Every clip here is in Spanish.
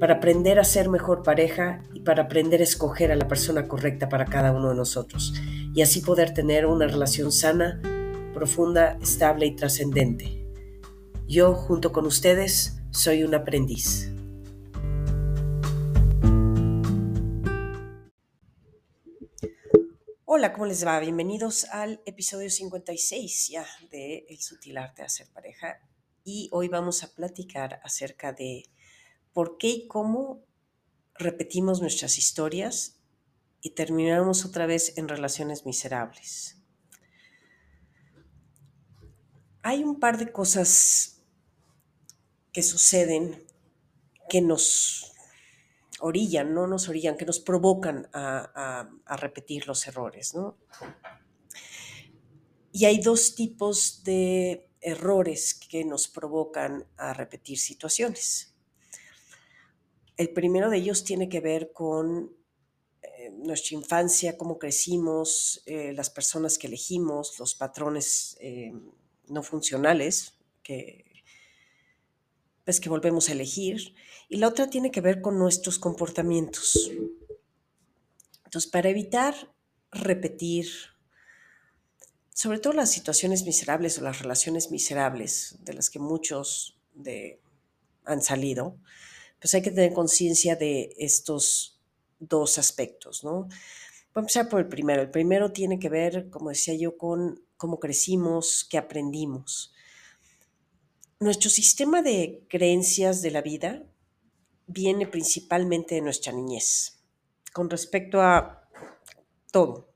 para aprender a ser mejor pareja y para aprender a escoger a la persona correcta para cada uno de nosotros y así poder tener una relación sana, profunda, estable y trascendente. Yo, junto con ustedes, soy un aprendiz. Hola, ¿cómo les va? Bienvenidos al episodio 56 ya de El sutil arte de hacer pareja y hoy vamos a platicar acerca de por qué y cómo repetimos nuestras historias y terminamos otra vez en relaciones miserables. Hay un par de cosas que suceden que nos orillan, no nos orillan, que nos provocan a, repetir los errores, Y hay dos tipos de errores que nos provocan a repetir situaciones. El primero de ellos tiene que ver con eh, nuestra infancia, cómo crecimos, eh, las personas que elegimos, los patrones eh, no funcionales que, pues, que volvemos a elegir. Y la otra tiene que ver con nuestros comportamientos. Entonces, para evitar repetir, sobre todo las situaciones miserables o las relaciones miserables de las que muchos han salido, pues hay que tener conciencia de estos dos aspectos, ¿no? Voy a empezar por el primero. El primero tiene que ver, como decía yo, con cómo crecimos, qué aprendimos. Nuestro sistema de creencias de la vida viene principalmente de nuestra niñez, con respecto a todo.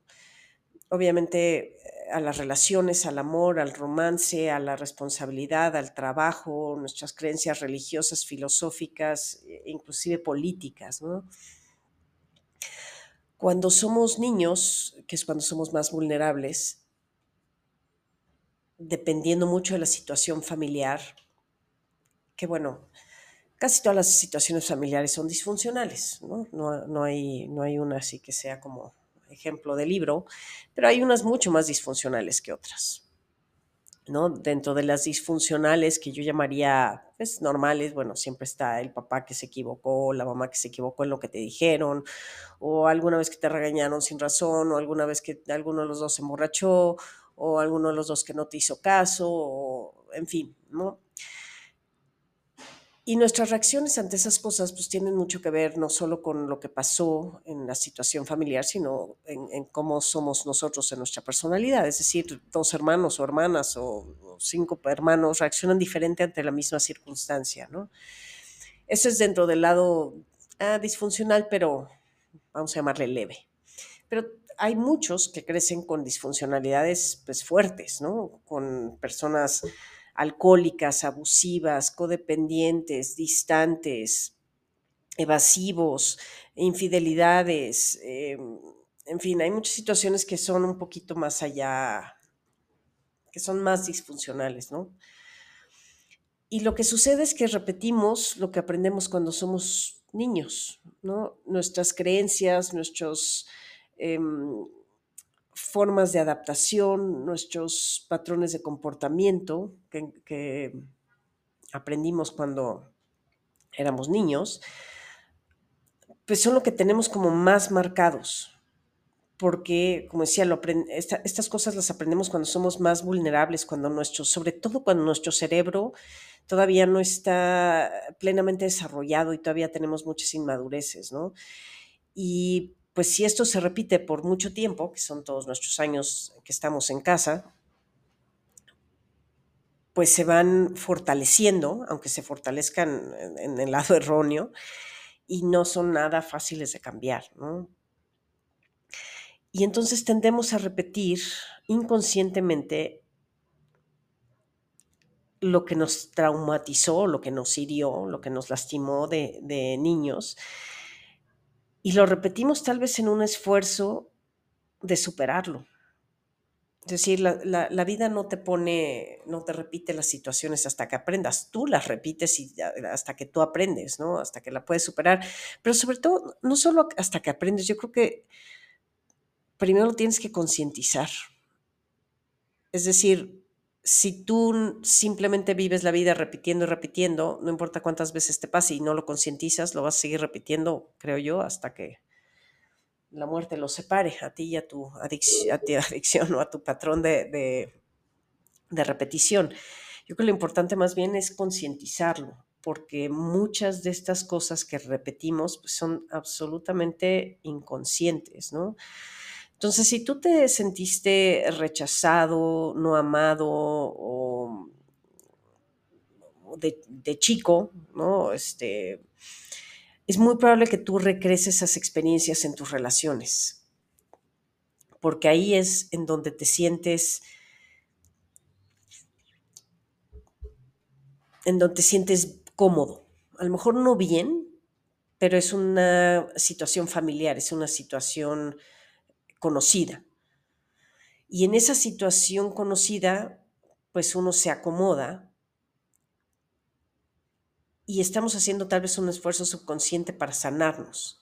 Obviamente a las relaciones, al amor, al romance, a la responsabilidad, al trabajo, nuestras creencias religiosas, filosóficas, e inclusive políticas. Cuando somos niños, que es cuando somos más vulnerables, dependiendo mucho de la situación familiar, que bueno, casi todas las situaciones familiares son disfuncionales, ¿no? No, no, hay, no hay una así que sea como ejemplo de libro, pero hay unas mucho más disfuncionales que otras. ¿no? Dentro de las disfuncionales que yo llamaría pues, normales, bueno, siempre está el papá que se equivocó, la mamá que se equivocó en lo que te dijeron, o alguna vez que te regañaron sin razón, o alguna vez que alguno de los dos se emborrachó, o alguno de los dos que no te hizo caso, en fin, ¿no? Y nuestras reacciones ante esas cosas pues tienen mucho que ver no solo con lo que pasó en la situación familiar, sino en, cómo somos nosotros en nuestra personalidad. Es decir, dos hermanos o hermanas o, cinco hermanos reaccionan diferente ante la misma circunstancia, ¿no? Eso es dentro del lado ah, disfuncional, pero vamos a llamarle leve. Pero hay muchos que crecen con disfuncionalidades pues fuertes, ¿no? Con personas alcohólicas, abusivas, codependientes, distantes, evasivos, infidelidades, em, en fin, hay muchas situaciones que son un poquito más allá, que son más disfuncionales, ¿no? Y lo que sucede es que repetimos lo que aprendemos cuando somos niños, ¿no? Nuestras creencias, nuestros... Em, formas de adaptación, nuestros patrones de comportamiento que, aprendimos cuando éramos niños, pues son lo que tenemos como más marcados. Porque, como decía, estas cosas las aprendemos cuando somos más vulnerables, cuando nuestro, sobre todo cuando nuestro cerebro todavía no está plenamente desarrollado y todavía tenemos muchas inmadureces, ¿no? Y pues si esto se repite por mucho tiempo, que son todos nuestros años que estamos en casa, pues se van fortaleciendo, aunque se fortalezcan en, el lado erróneo, y no son nada fáciles de cambiar, Y entonces tendemos a repetir inconscientemente lo que nos traumatizó, lo que nos hirió, lo que nos lastimó de, de niños, y lo repetimos tal vez en un esfuerzo de superarlo. Es decir, la, vida no te pone, no te repite las situaciones hasta que aprendas. Tú las repites y hasta que tú aprendes, ¿no? Hasta que la puedes superar. Pero sobre todo, no solo hasta que aprendes, yo creo que primero tienes que concientizar. Es decir, si tú simplemente vives la vida repitiendo y repitiendo, no importa cuántas veces te pase y no lo concientizas, lo vas a seguir repitiendo, creo yo, hasta que la muerte los separe a ti y a tu, adicción, o a tu patrón de, repetición. Yo creo que lo importante más bien es concientizarlo, porque muchas de estas cosas que repetimos pues, son absolutamente inconscientes, ¿no? Entonces, si tú te sentiste rechazado, no amado o de, chico, ¿no? Este, es muy probable que tú recrees esas experiencias en tus relaciones, porque ahí es en donde te sientes, en donde te sientes cómodo. A lo mejor no bien, pero es una situación familiar, es una situación conocida. Y en esa situación conocida, pues uno se acomoda y estamos haciendo tal vez un esfuerzo subconsciente para sanarnos.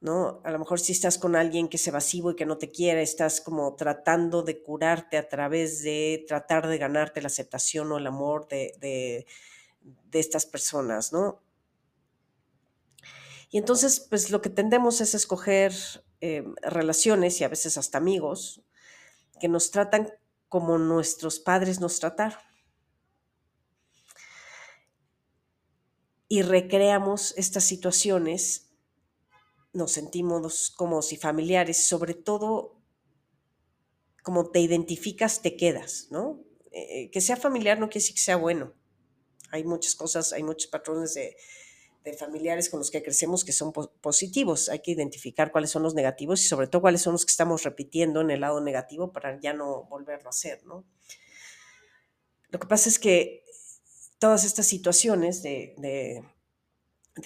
¿no? A lo mejor si estás con alguien que es evasivo y que no te quiere, estás como tratando de curarte a través de tratar de ganarte la aceptación o el amor de, de, estas personas, ¿no? Y entonces, pues lo que tendemos es escoger eh, relaciones y a veces hasta amigos que nos tratan como nuestros padres nos trataron. y recreamos estas situaciones, nos sentimos como si familiares, sobre todo como te identificas, te quedas, ¿no? Eh, que sea familiar no quiere decir que sea bueno. Hay muchas cosas, hay muchos patrones de, familiares con los que crecemos que son positivos. Hay que identificar cuáles son los negativos y sobre todo cuáles son los que estamos repitiendo en el lado negativo para ya no volverlo a hacer, ¿no? Lo que pasa es que todas estas situaciones de,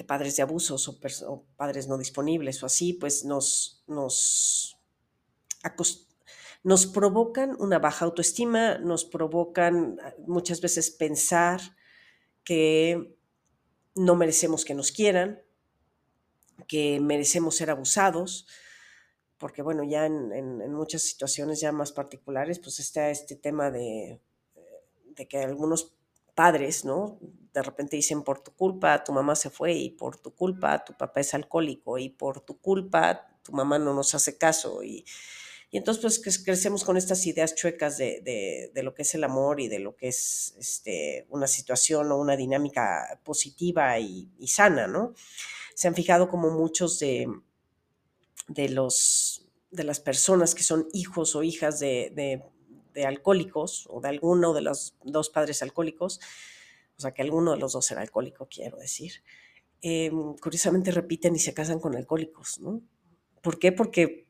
padres de abusos o, padres no disponibles o así, pues nos, nos, nos provocan una baja autoestima, nos provocan ah, muchas veces pensar que no merecemos que nos quieran, que merecemos ser abusados, porque bueno, ya en, muchas situaciones ya más particulares, pues está este tema de, de que algunos padres, ¿no? De repente dicen, por tu culpa tu mamá se fue y por tu culpa tu papá es alcohólico y por tu culpa tu mamá no nos hace caso. Y, entonces pues crecemos con estas ideas chuecas de, lo que es el amor y de lo que es este, una situación o una dinámica positiva y, sana, ¿no? Se han fijado como muchos de, de, los, de las personas que son hijos o hijas de de alcohólicos o de alguno de los dos padres alcohólicos, o sea que alguno de los dos era alcohólico, quiero decir, em, curiosamente repiten y se casan con alcohólicos, ¿no? ¿Por qué? Porque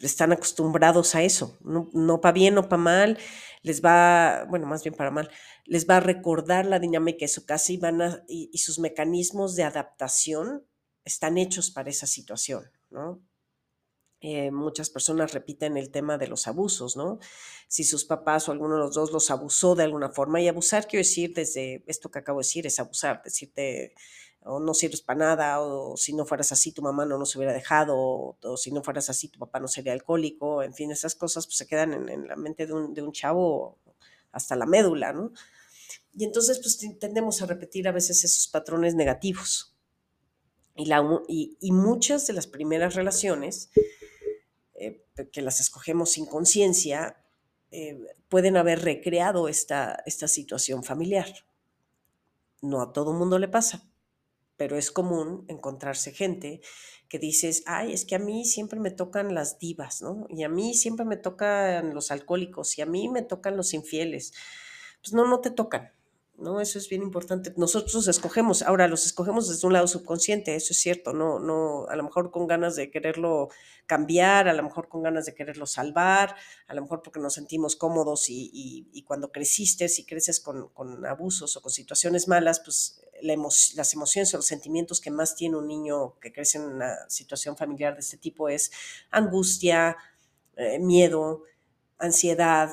están acostumbrados a eso, no, para bien o para mal, les va, bueno, más bien para mal, les va a recordar la dinámica de su casa y, van a, y sus mecanismos de adaptación están hechos para esa situación, ¿no? Eh, muchas personas repiten el tema de los abusos, ¿no? Si sus papás o alguno de los dos los abusó de alguna forma, y abusar quiero decir desde esto que acabo de decir, es abusar, decirte o no sirves para nada, o si no fueras así tu mamá no nos hubiera dejado, o, si no fueras así tu papá no sería alcohólico, en fin, esas cosas pues, se quedan en, la mente de un, de un, chavo hasta la médula, ¿no? Y entonces pues tendemos a repetir a veces esos patrones negativos. Y, la, y, y muchas de las primeras relaciones eh, que las escogemos sin conciencia, eh, pueden haber recreado esta, esta situación familiar. No a todo mundo le pasa, pero es común encontrarse gente que dices, ay, es que a mí siempre me tocan las divas, ¿no? Y a mí siempre me tocan los alcohólicos y a mí me tocan los infieles. Pues no, no te tocan. ¿No? Eso es bien importante. Nosotros escogemos, ahora los escogemos desde un lado subconsciente, eso es cierto, no, no, a lo mejor con ganas de quererlo cambiar, a lo mejor con ganas de quererlo salvar, a lo mejor porque nos sentimos cómodos y, cuando creciste, si creces con, abusos o con situaciones malas, pues las emociones o los sentimientos que más tiene un niño que crece en una situación familiar de este tipo es angustia, eh, miedo, ansiedad.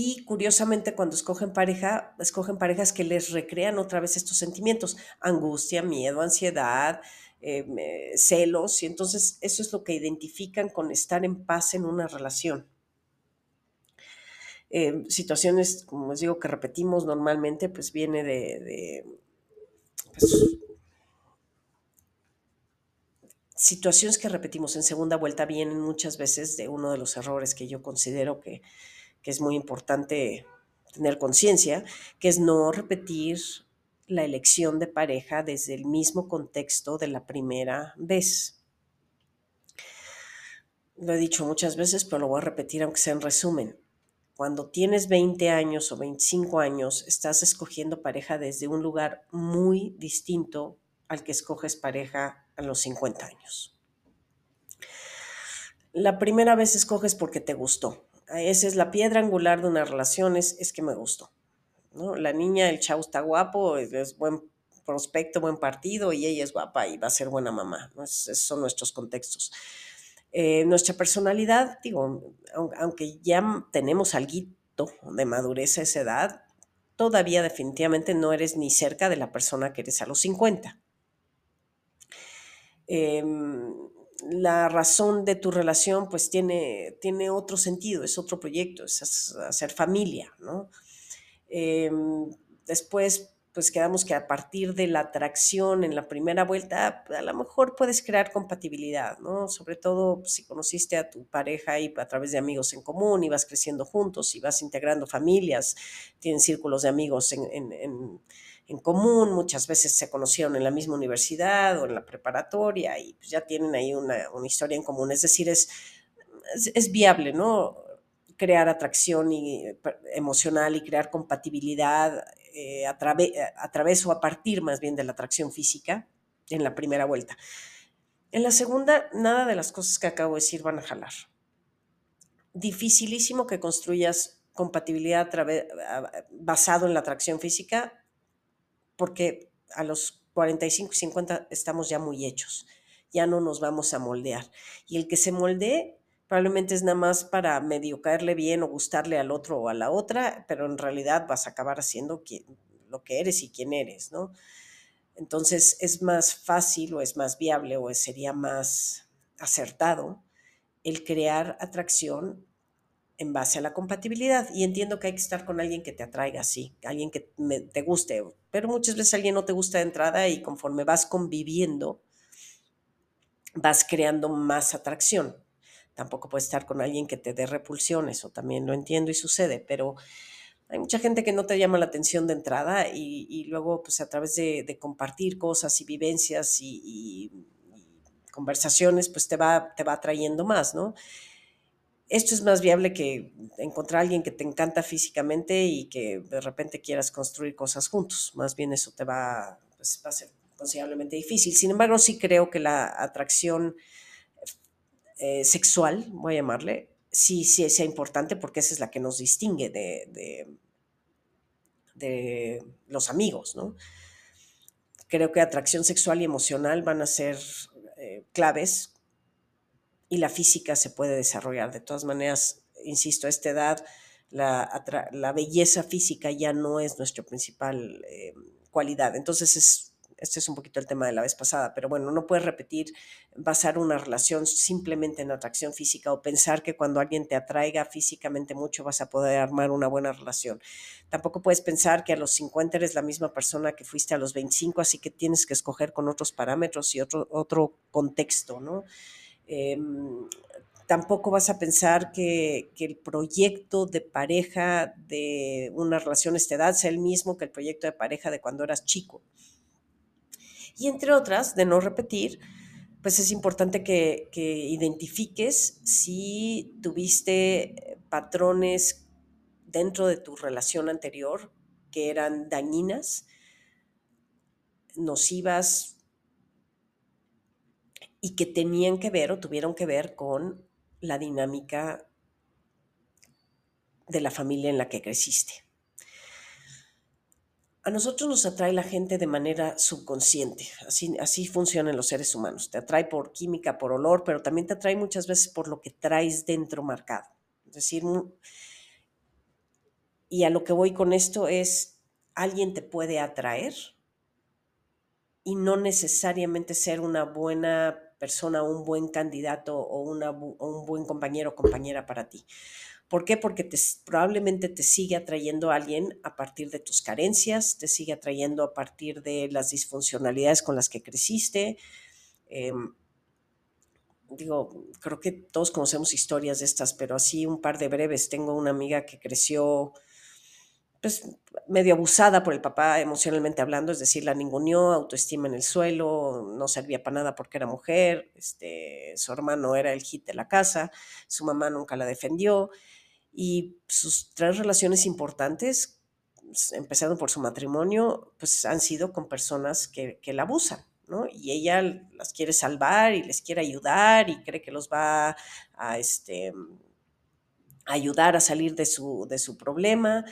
Y curiosamente cuando escogen pareja, escogen parejas que les recrean otra vez estos sentimientos, angustia, miedo, ansiedad, eh, celos, y entonces eso es lo que identifican con estar en paz en una relación. Eh, situaciones, como les digo, que repetimos normalmente, pues viene de, pues, situaciones que repetimos en segunda vuelta vienen muchas veces de uno de los errores que yo considero que, que es muy importante tener conciencia, que es no repetir la elección de pareja desde el mismo contexto de la primera vez. Lo he dicho muchas veces, pero lo voy a repetir aunque sea en resumen cuando tienes 20 años o 25 años, estás escogiendo pareja desde un lugar muy distinto al que escoges pareja a los 50 años. La primera vez escoges porque te gustó. Esa es la piedra angular de una relación, es, que me gustó. ¿no? La niña, el chavo está guapo, es, buen prospecto, buen partido y ella es guapa y va a ser buena mamá. esos son nuestros contextos. Eh, nuestra personalidad, digo, aunque ya tenemos algo de madurez a esa edad, todavía definitivamente no eres ni cerca de la persona que eres a los 50. Em, la razón de tu relación pues tiene, tiene otro sentido, es otro proyecto, es hacer familia, ¿no? Em, después pues quedamos que a partir de la atracción en la primera vuelta, a lo mejor puedes crear compatibilidad, ¿no? Sobre todo si conociste a tu pareja y a través de amigos en común y vas creciendo juntos y vas integrando familias, tienen círculos de amigos en, común, muchas veces se conocieron en la misma universidad o en la preparatoria y pues ya tienen ahí una, historia en común. Es decir, es, es viable, ¿no? crear atracción y, eh, emocional y crear compatibilidad eh, a, a través o a partir más bien de la atracción física en la primera vuelta. En la segunda, nada de las cosas que acabo de decir van a jalar. Dificilísimo que construyas compatibilidad basado en la atracción física, porque a los 45 y 50 estamos ya muy hechos, ya no nos vamos a moldear. Y el que se moldee probablemente es nada más para medio caerle bien o gustarle al otro o a la otra, pero en realidad vas a acabar haciendo lo que eres y quién eres, ¿no? Entonces es más fácil o es más viable o sería más acertado el crear atracción en base a la compatibilidad. Y entiendo que hay que estar con alguien que te atraiga, sí, alguien que te guste, pero muchas veces alguien no te gusta de entrada y conforme vas conviviendo, vas creando más atracción tampoco puedes estar con alguien que te dé repulsión, eso también lo entiendo y sucede, pero hay mucha gente que no te llama la atención de entrada y, luego pues a través de, compartir cosas y vivencias y, conversaciones pues te va, te va atrayendo más, ¿no? Esto es más viable que encontrar a alguien que te encanta físicamente y que de repente quieras construir cosas juntos. Más bien eso te va, pues, va a ser considerablemente difícil. Sin embargo, sí creo que la atracción eh, sexual, voy a llamarle, sí, sí sea importante porque esa es la que nos distingue de, de, los amigos, ¿no? Creo que atracción sexual y emocional van a ser eh, claves y la física se puede desarrollar. De todas maneras, insisto, a esta edad la, la belleza física ya no es nuestra principal eh, cualidad. Entonces es este es un poquito el tema de la vez pasada, pero bueno, no puedes repetir, basar una relación simplemente en atracción física o pensar que cuando alguien te atraiga físicamente mucho vas a poder armar una buena relación. Tampoco puedes pensar que a los 50 eres la misma persona que fuiste a los 25, así que tienes que escoger con otros parámetros y otro, otro contexto, ¿no? Em, tampoco vas a pensar que, que, el proyecto de pareja de una relación a esta edad sea el mismo que el proyecto de pareja de cuando eras chico. Y entre otras, de no repetir, pues es importante que, identifiques si tuviste patrones dentro de tu relación anterior que eran dañinas, nocivas y que tenían que ver o tuvieron que ver con la dinámica de la familia en la que creciste A nosotros nos atrae la gente de manera subconsciente, así, así funcionan los seres humanos. Te atrae por química, por olor, pero también te atrae muchas veces por lo que traes dentro marcado. Es decir, y a lo que voy con esto es, alguien te puede atraer y no necesariamente ser una buena persona, un buen candidato o, una, un buen compañero o compañera para ti. ¿Por qué? Porque te, probablemente te sigue atrayendo a alguien a partir de tus carencias, te sigue atrayendo a partir de las disfuncionalidades con las que creciste. Em, digo, creo que todos conocemos historias de estas, pero así un par de breves. Tengo una amiga que creció pues, medio abusada por el papá emocionalmente hablando, es decir, la ninguneó, autoestima en el suelo, no servía para nada porque era mujer, este, su hermano era el hit de la casa, su mamá nunca la defendió y sus tres relaciones importantes, empezando por su matrimonio, pues han sido con personas que, que la abusan. ¿no? Y ella las quiere salvar y les quiere ayudar y cree que los va a, este, ayudar a salir de su, de su problema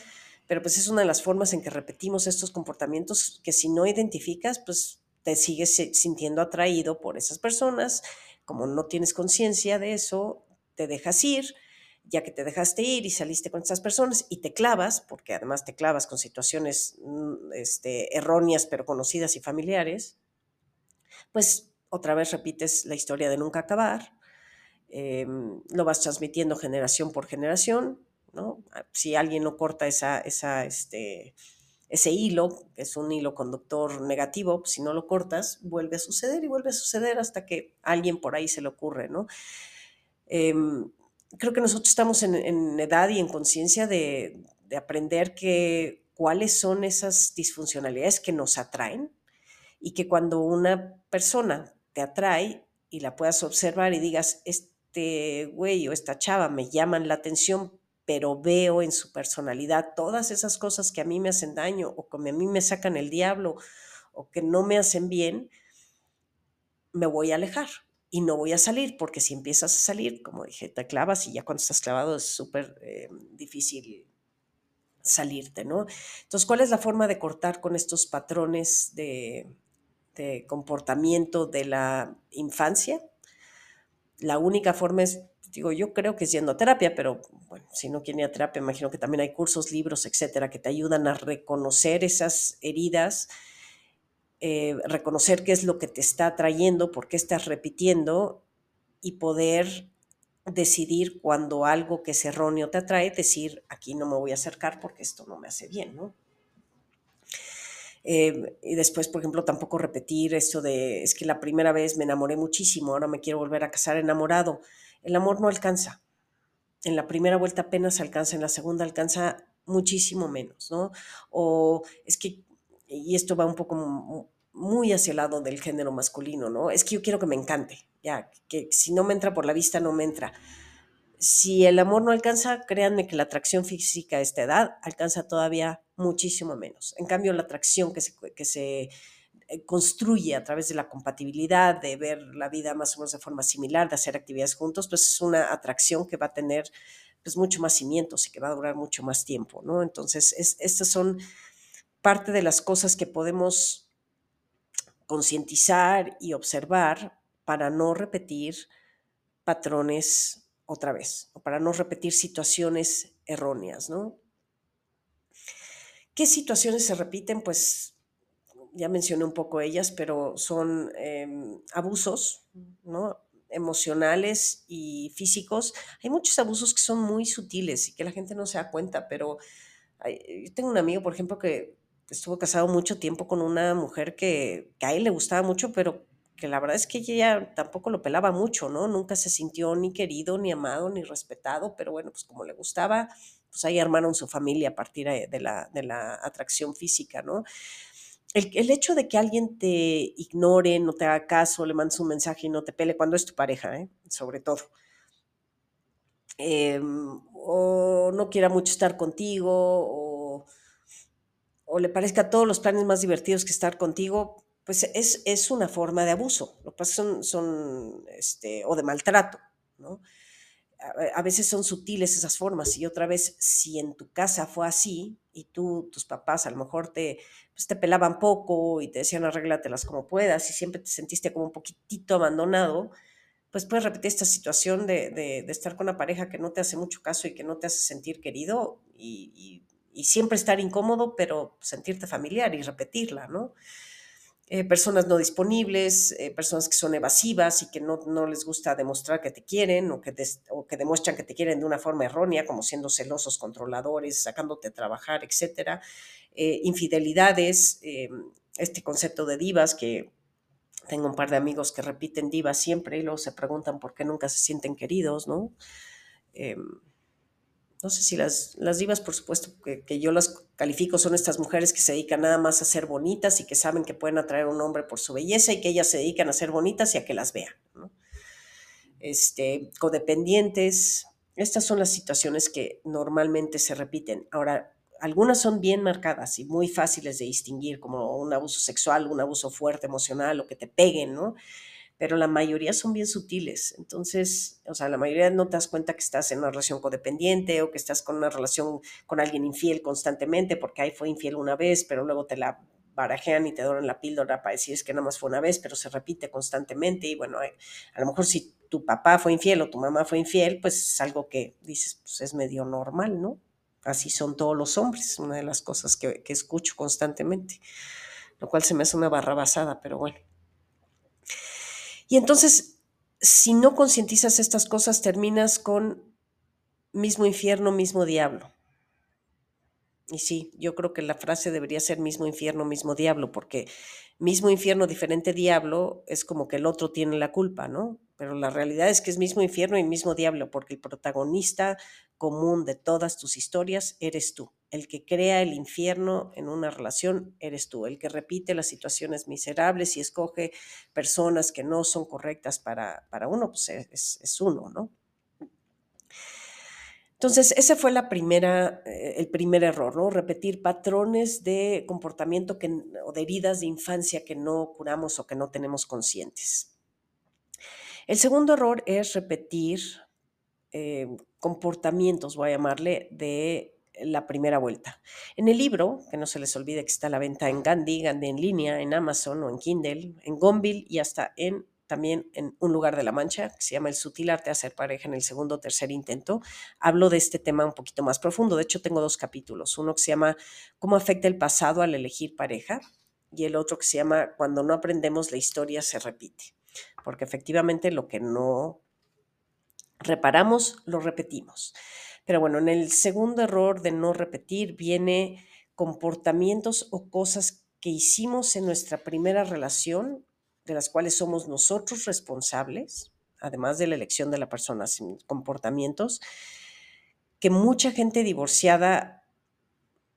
pero pues es una de las formas en que repetimos estos comportamientos que si no identificas, pues te sigues sintiendo atraído por esas personas, como no tienes conciencia de eso, te dejas ir, ya que te dejaste ir y saliste con esas personas y te clavas, porque además te clavas con situaciones mm, este, erróneas pero conocidas y familiares, pues otra vez repites la historia de nunca acabar, em, lo vas transmitiendo generación por generación Ah, si alguien no corta esa, esa, este, ese hilo, que es un hilo conductor negativo, pues, si no lo cortas, vuelve a suceder y vuelve a suceder hasta que alguien por ahí se le ocurre, ¿no? Em, creo que nosotros estamos en, edad y en conciencia de, de, aprender que cuáles son esas disfuncionalidades que nos atraen y que cuando una persona te atrae y la puedas observar y digas, este güey o esta chava me llaman la atención pero veo en su personalidad todas esas cosas que a mí me hacen daño o que a mí me sacan el diablo o que no me hacen bien, me voy a alejar y no voy a salir, porque si empiezas a salir, como dije, te clavas y ya cuando estás clavado es súper eh, difícil salirte, ¿no? Entonces, ¿cuál es la forma de cortar con estos patrones de, de comportamiento de la infancia? La única forma es digo, yo creo que es yendo a terapia, pero bueno, si no quiere ir a terapia, imagino que también hay cursos, libros, etcétera, que te ayudan a reconocer esas heridas, eh, reconocer qué es lo que te está trayendo, por qué estás repitiendo y poder decidir cuando algo que es erróneo te atrae, decir, aquí no me voy a acercar porque esto no me hace bien, ¿no? Eh, y después, por ejemplo, tampoco repetir esto de, es que la primera vez me enamoré muchísimo, ahora me quiero volver a casar enamorado. El amor no alcanza. En la primera vuelta apenas alcanza, en la segunda alcanza muchísimo menos, ¿no? O es que, y esto va un poco muy hacia el lado del género masculino, ¿no? Es que yo quiero que me encante, ya, que si no me entra por la vista, no me entra. Si el amor no alcanza, créanme que la atracción física a esta edad alcanza todavía muchísimo menos. En cambio, la atracción que se, que se eh, construye a través de la compatibilidad, de ver la vida más o menos de forma similar, de hacer actividades juntos, pues es una atracción que va a tener pues mucho más cimientos y que va a durar mucho más tiempo, ¿no? Entonces, estas son parte de las cosas que podemos concientizar y observar para no repetir patrones otra vez, o para no repetir situaciones erróneas, ¿no? ¿Qué situaciones se repiten? Pues ya mencioné un poco ellas, pero son em, abusos, ¿no? emocionales y físicos. Hay muchos abusos que son muy sutiles y que la gente no se da cuenta, pero yo tengo un amigo, por ejemplo, que estuvo casado mucho tiempo con una mujer que, a él le gustaba mucho, pero que la verdad es que ella tampoco lo pelaba mucho, ¿no? Nunca se sintió ni querido, ni amado, ni respetado, pero bueno, pues como le gustaba, pues ahí armaron su familia a partir de la, de la atracción física, ¿no? El, el, hecho de que alguien te ignore, no te haga caso, le mandes un mensaje y no te pele cuando es tu pareja, ¿eh? sobre todo. Em, o no quiera mucho estar contigo, o, o, le parezca todos los planes más divertidos que estar contigo, pues es, es una forma de abuso. Lo que pasa son, son este, o de maltrato, ¿no? a veces son sutiles esas formas y otra vez, si en tu casa fue así y tú, tus papás a lo mejor te, pues, te pelaban poco y te decían arréglatelas como puedas y siempre te sentiste como un poquitito abandonado, pues puedes repetir esta situación de, de, estar con una pareja que no te hace mucho caso y que no te hace sentir querido y, y siempre estar incómodo, pero sentirte familiar y repetirla, ¿no? Eh, personas no disponibles, eh, personas que son evasivas y que no, no, les gusta demostrar que te quieren o que, o que demuestran que te quieren de una forma errónea, como siendo celosos, controladores, sacándote a trabajar, etc. Eh, infidelidades, este concepto de divas que tengo un par de amigos que repiten divas siempre y luego se preguntan por qué nunca se sienten queridos, ¿no? No sé si las, las divas, por supuesto, que, yo las califico, son estas mujeres que se dedican nada más a ser bonitas y que saben que pueden atraer a un hombre por su belleza y que ellas se dedican a ser bonitas y a que las vean. Este, codependientes, estas son las situaciones que normalmente se repiten. Ahora, algunas son bien marcadas y muy fáciles de distinguir, como un abuso sexual, un abuso fuerte emocional o que te peguen, ¿no? Pero la mayoría son bien sutiles. Entonces, o sea, la mayoría no te das cuenta que estás en una relación codependiente o que estás con una relación con alguien infiel constantemente, porque ahí fue infiel una vez, pero luego te la barajean y te doran la píldora para decir es que nada más fue una vez, pero se repite constantemente. Y bueno, a lo mejor si tu papá fue infiel o tu mamá fue infiel, pues es algo que dices, pues es medio normal, ¿no? Así son todos los hombres, una de las cosas que, que escucho constantemente, lo cual se me hace una barra basada, pero bueno. Y entonces, si no concientizas estas cosas, terminas con mismo infierno, mismo diablo. Y sí, yo creo que la frase debería ser mismo infierno, mismo diablo, porque mismo infierno, diferente diablo, es como que el otro tiene la culpa, ¿no? Pero la realidad es que es mismo infierno y mismo diablo, porque el protagonista común de todas tus historias eres tú. El que crea el infierno en una relación eres tú. El que repite las situaciones miserables y escoge personas que no son correctas para, para uno, pues es, es uno, ¿no? Entonces, ese fue la primera, eh, el primer error, ¿no? Repetir patrones de comportamiento que, o de heridas de infancia que no curamos o que no tenemos conscientes. El segundo error es repetir eh, comportamientos, voy a llamarle, de la primera vuelta. En el libro, que no se les olvide que está a la venta en Gandhi, Gandhi en línea, en Amazon o en Kindle, en Gonville y hasta en también en Un lugar de la mancha, que se llama El sutil arte de hacer pareja en el segundo o tercer intento. Hablo de este tema un poquito más profundo. De hecho, tengo dos capítulos. Uno que se llama Cómo afecta el pasado al elegir pareja y el otro que se llama Cuando no aprendemos, la historia se repite. Porque efectivamente lo que no reparamos, lo repetimos. Pero bueno, en el segundo error de no repetir viene comportamientos o cosas que hicimos en nuestra primera relación de las cuales somos nosotros responsables, además de la elección de la persona, sin comportamientos, que mucha gente divorciada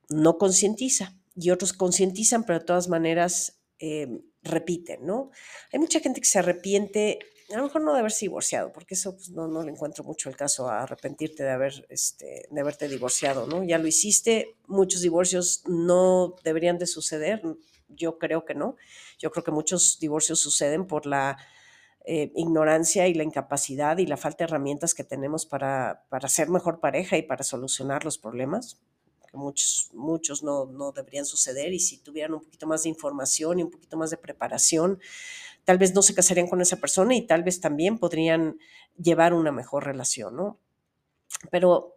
no concientiza y otros concientizan, pero de todas maneras eh, repiten, ¿no? Hay mucha gente que se arrepiente, a lo mejor no de haberse divorciado, porque eso pues, no, no le encuentro mucho el caso a arrepentirte de, haber, este, de haberte divorciado, ¿no? Ya lo hiciste, muchos divorcios no deberían de suceder, yo creo que no. Yo creo que muchos divorcios suceden por la eh, ignorancia y la incapacidad y la falta de herramientas que tenemos para, para ser mejor pareja y para solucionar los problemas muchos, muchos no, no, deberían suceder y si tuvieran un poquito más de información y un poquito más de preparación, tal vez no se casarían con esa persona y tal vez también podrían llevar una mejor relación, ¿no? Pero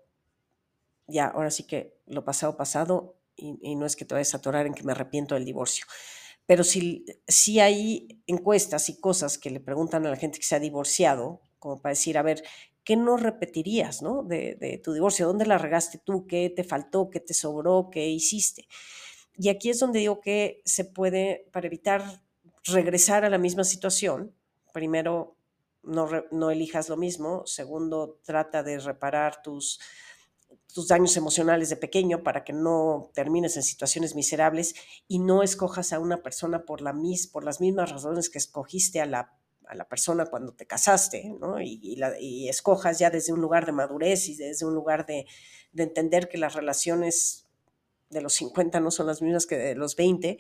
ya, ahora sí que lo pasado, pasado, y, no es que te vayas a atorar en que me arrepiento del divorcio. Pero si, si hay encuestas y cosas que le preguntan a la gente que se ha divorciado, como para decir, a ver, ¿qué no repetirías ¿no? De, tu divorcio? ¿Dónde la regaste tú? ¿Qué te faltó? ¿Qué te sobró? ¿Qué hiciste? Y aquí es donde digo que se puede, para evitar regresar a la misma situación, primero, no, no elijas lo mismo. Segundo, trata de reparar tus tus daños emocionales de pequeño para que no termines en situaciones miserables y no escojas a una persona por, la mis, por las mismas razones que escogiste a la, a la persona cuando te casaste, ¿no? Y, y, escojas ya desde un lugar de madurez y desde un lugar de, de, entender que las relaciones de los 50 no son las mismas que de los 20,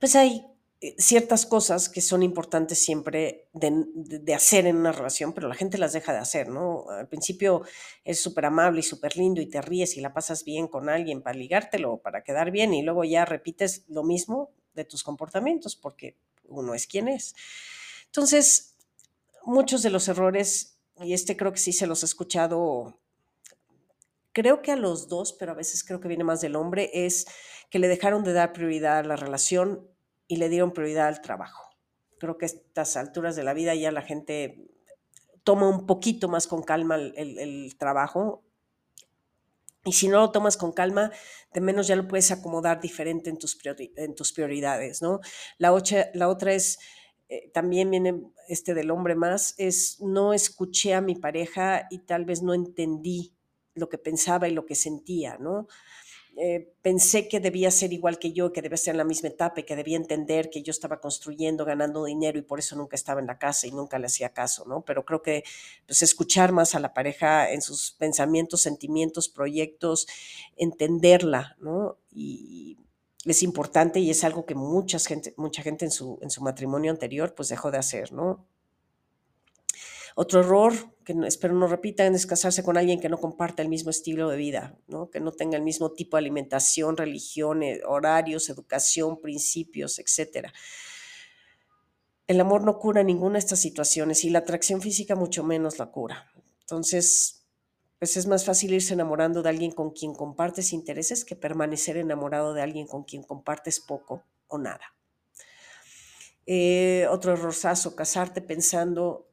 pues ahí eh, ciertas cosas que son importantes siempre de, hacer en una relación, pero la gente las deja de hacer, ¿no? Al principio es súper amable y súper lindo y te ríes y la pasas bien con alguien para ligártelo, para quedar bien y luego ya repites lo mismo de tus comportamientos porque uno es quien es. Entonces, muchos de los errores, y este creo que sí se los he escuchado, creo que a los dos, pero a veces creo que viene más del hombre, es que le dejaron de dar prioridad a la relación y le dieron prioridad al trabajo. Creo que a estas alturas de la vida ya la gente toma un poquito más con calma el, trabajo y si no lo tomas con calma, de menos ya lo puedes acomodar diferente en tus, en tus prioridades, ¿no? La, la otra es, eh, también viene este del hombre más, es no escuché a mi pareja y tal vez no entendí lo que pensaba y lo que sentía, ¿no? Eh, pensé que debía ser igual que yo, que debía ser en la misma etapa y que debía entender que yo estaba construyendo, ganando dinero y por eso nunca estaba en la casa y nunca le hacía caso, ¿no? Pero creo que pues, escuchar más a la pareja en sus pensamientos, sentimientos, proyectos, entenderla, ¿no? Y es importante y es algo que mucha gente, mucha gente en su, en su matrimonio anterior pues dejó de hacer, ¿no? Otro error que espero no repitan es casarse con alguien que no comparte el mismo estilo de vida, ¿no? que no tenga el mismo tipo de alimentación, religión, horarios, educación, principios, etc. El amor no cura ninguna de estas situaciones y la atracción física mucho menos la cura. Entonces, pues es más fácil irse enamorando de alguien con quien compartes intereses que permanecer enamorado de alguien con quien compartes poco o nada. Eh, otro errorzazo, casarte pensando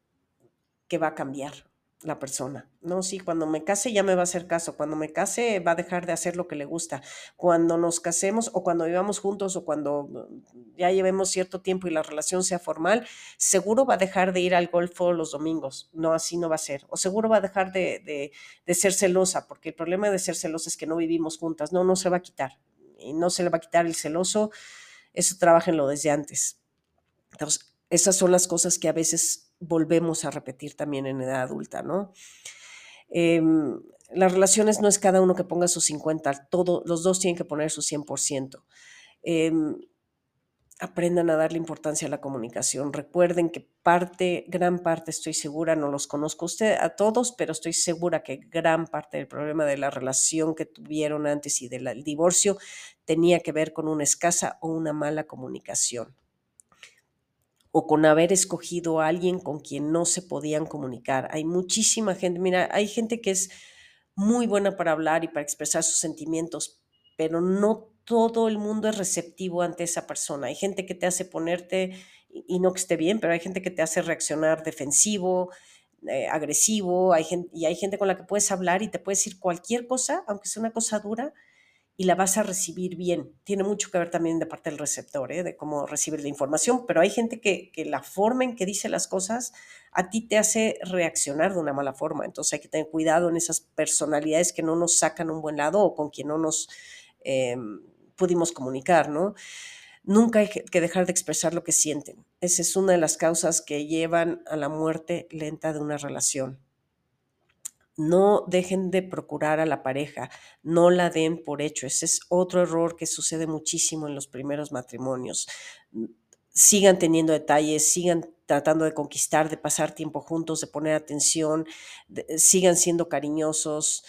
que va a cambiar la persona. No, sí, cuando me case ya me va a hacer caso, cuando me case va a dejar de hacer lo que le gusta. Cuando nos casemos o cuando vivamos juntos o cuando mm, ya llevemos cierto tiempo y la relación sea formal, seguro va a dejar de ir al golfo los domingos. No, así no va a ser. O seguro va a dejar de, de ser celosa, porque el problema de ser celosa es que no vivimos juntas. No, no se va a quitar. Y no se le va a quitar el celoso. Eso trabajenlo desde antes. Entonces, esas son las cosas que a veces volvemos a repetir también en edad adulta, ¿no? Em, las relaciones no es cada uno que ponga sus 50, todo, los dos tienen que poner su 100%. Em, aprendan a darle importancia a la comunicación. Recuerden que parte, gran parte, estoy segura, no los conozco usted a todos, pero estoy segura que gran parte del problema de la relación que tuvieron antes y del divorcio tenía que ver con una escasa o una mala comunicación o con haber escogido a alguien con quien no se podían comunicar. Hay muchísima gente, mira, hay gente que es muy buena para hablar y para expresar sus sentimientos, pero no todo el mundo es receptivo ante esa persona. Hay gente que te hace ponerte, y no que esté bien, pero hay gente que te hace reaccionar defensivo, eh, agresivo, hay gente, y hay gente con la que puedes hablar y te puede decir cualquier cosa, aunque sea una cosa dura, y la vas a recibir bien. Tiene mucho que ver también de parte del receptor, ¿eh? de cómo recibir la información, pero hay gente que, que, la forma en que dice las cosas a ti te hace reaccionar de una mala forma. Entonces hay que tener cuidado en esas personalidades que no nos sacan un buen lado o con quien no nos eh, pudimos comunicar, ¿no? Nunca hay que dejar de expresar lo que sienten. Esa es una de las causas que llevan a la muerte lenta de una relación no dejen de procurar a la pareja, no la den por hecho. Ese es otro error que sucede muchísimo en los primeros matrimonios. Sigan teniendo detalles, sigan tratando de conquistar, de pasar tiempo juntos, de poner atención, sigan siendo cariñosos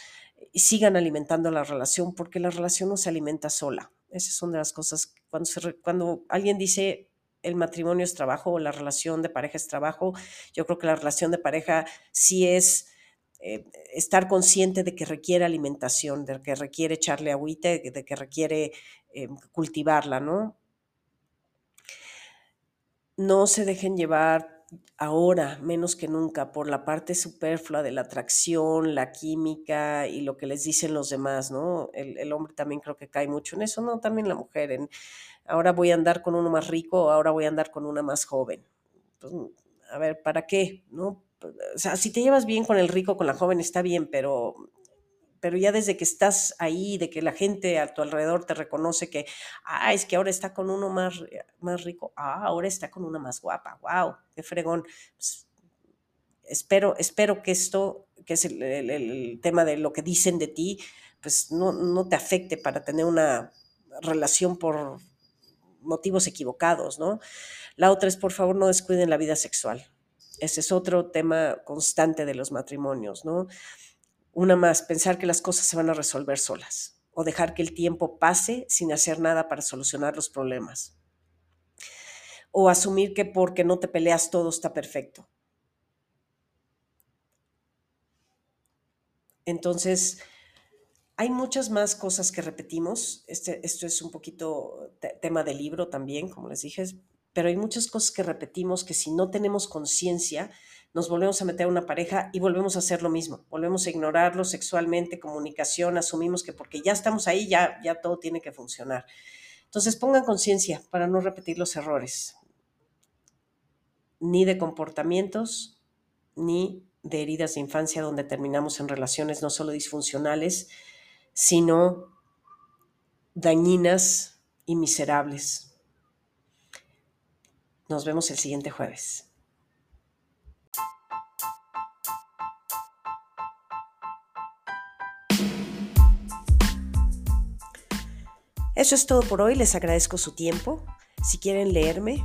sigan alimentando la relación, porque la relación no se alimenta sola. Esas son de las cosas, cuando, cuando alguien dice el matrimonio es trabajo o la relación de pareja es trabajo, yo creo que la relación de pareja sí es eh, estar consciente de que requiere alimentación, de que requiere echarle agüita, de que requiere eh, cultivarla, ¿no? No se dejen llevar ahora, menos que nunca, por la parte superflua de la atracción, la química y lo que les dicen los demás, ¿no? El, hombre también creo que cae mucho en eso, ¿no? También la mujer, en ahora voy a andar con uno más rico, ahora voy a andar con una más joven. Pues, a ver, ¿para qué? ¿No? O sea, si te llevas bien con el rico, con la joven, está bien, pero, pero ya desde que estás ahí, de que la gente a tu alrededor te reconoce que, ah, es que ahora está con uno más, más rico, ah, ahora está con una más guapa, wow, qué fregón. Pues, espero, espero que esto, que es el, tema de lo que dicen de ti, pues no, no te afecte para tener una relación por motivos equivocados, ¿no? La otra es, por favor, no descuiden la vida sexual. Ese es otro tema constante de los matrimonios, ¿no? Una más, pensar que las cosas se van a resolver solas o dejar que el tiempo pase sin hacer nada para solucionar los problemas. O asumir que porque no te peleas todo está perfecto. Entonces, hay muchas más cosas que repetimos. Este, esto es un poquito tema de libro también, como les dije, pero hay muchas cosas que repetimos que si no tenemos conciencia, nos volvemos a meter a una pareja y volvemos a hacer lo mismo. Volvemos a ignorarlo sexualmente, comunicación, asumimos que porque ya estamos ahí, ya, ya todo tiene que funcionar. Entonces pongan conciencia para no repetir los errores, ni de comportamientos, ni de heridas de infancia donde terminamos en relaciones no solo disfuncionales, sino dañinas y miserables. Nos vemos el siguiente jueves. Eso es todo por hoy, les agradezco su tiempo. Si quieren leerme,